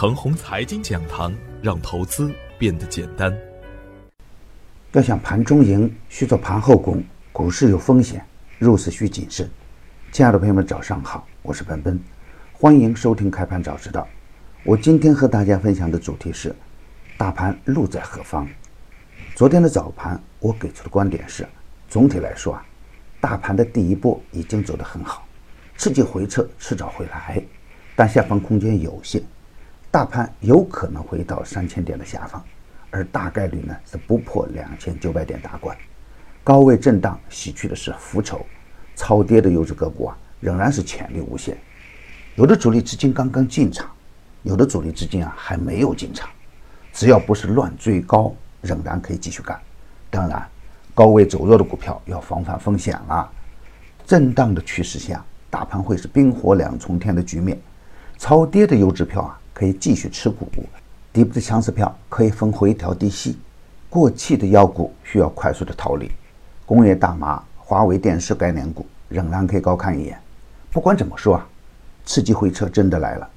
程红财经讲堂，让投资变得简单。要想盘中赢，需做盘后功。股市有风险，入市需谨慎。亲爱的朋友们，早上好，我是奔奔，欢迎收听开盘早知道。我今天和大家分享的主题是：大盘路在何方？昨天的早盘，我给出的观点是：总体来说啊，大盘的第一波已经走得很好，刺激回撤迟早会来，但下方空间有限，大盘有可能回到三千点的下方，而大概率呢是不破两千九百点大关。高位震荡洗去的是浮筹，超跌的优质个股啊，仍然是潜力无限。有的主力资金刚刚进场，有的主力资金啊还没有进场。只要不是乱追高，仍然可以继续干。当然，高位走弱的股票要防范风险了。震荡的趋势下，大盘会是冰火两重天的局面。超跌的优质票啊，可以继续持股；底部的强势票可以分回调低吸。过气的妖股需要快速的逃离。工业大麻、华为电视概念股仍然可以高看一眼。不管怎么说啊，刺激回撤真的来了，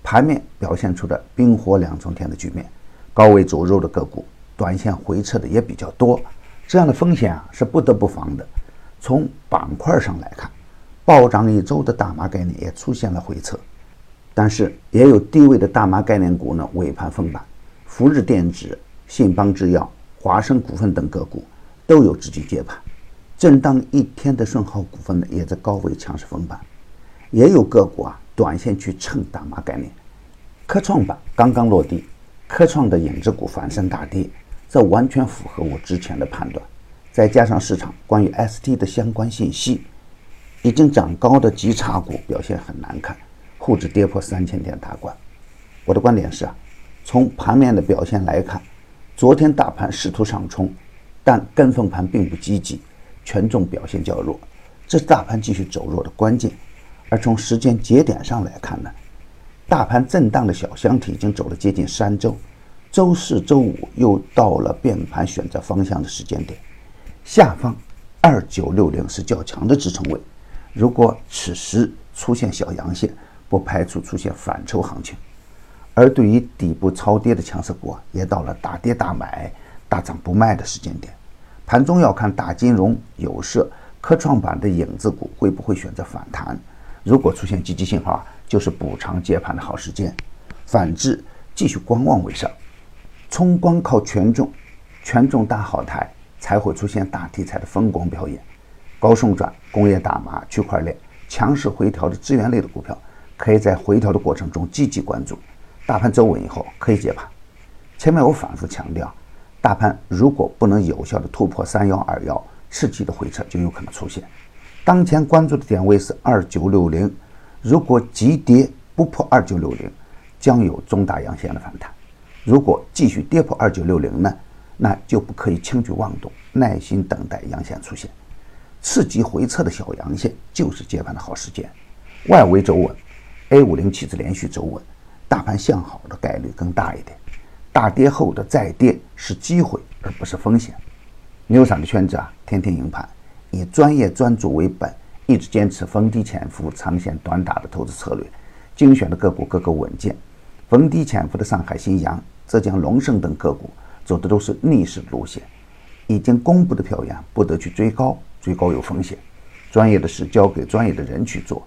盘面表现出的冰火两重天的局面，高位走弱的个股，短线回撤的也比较多，这样的风险啊是不得不防的。从板块上来看，暴涨一周的大麻概念也出现了回撤，但是也有低位的大麻概念股呢尾盘封板，福日电子、信邦制药、华生股份等个股。都有资金接盘，震荡一天的顺浩股份呢，也在高位强势封板，也有个股啊，短线去蹭大麻概念。科创板刚刚落地，科创的影子股反身大跌，这完全符合我之前的判断。再加上市场关于 ST 的相关信息，已经涨高的极差股表现很难看，沪指跌破三千点大关。我的观点是啊，从盘面的表现来看，昨天大盘试图上冲。但跟风盘并不积极，权重表现较弱，这是大盘继续走弱的关键。而从时间节点上来看呢，大盘震荡的小箱体已经走了接近三周，周四周五又到了变盘选择方向的时间点，下方二九六零是较强的支撑位，如果此时出现小阳线，不排除出现反抽行情。而对于底部超跌的强势股，也到了大跌大买。大涨不卖的时间点，盘中要看大金融、有色、科创板的影子股会不会选择反弹。如果出现积极信号，就是补偿接盘的好时间；反之，继续观望为上。冲光靠权重，权重大好台才会出现大题材的风光表演。高送转、工业大麻、区块链强势回调的资源类的股票，可以在回调的过程中积极关注。大盘走稳以后可以接盘。前面我反复强调。大盘如果不能有效的突破三幺二幺，刺激的回撤就有可能出现。当前关注的点位是二九六零，如果急跌不破二九六零，将有中大阳线的反弹；如果继续跌破二九六零呢，那就不可以轻举妄动，耐心等待阳线出现。刺激回撤的小阳线就是接盘的好时间。外围走稳，A 五零期指连续走稳，大盘向好的概率更大一点。大跌后的再跌是机会，而不是风险。牛散的圈子啊，天天赢盘，以专业专注为本，一直坚持逢低潜伏、长线短打的投资策略，精选的个股个个稳健。逢低潜伏的上海新阳、浙江龙盛等个股走的都是逆势路线。已经公布的票源不得去追高，追高有风险。专业的事交给专业的人去做。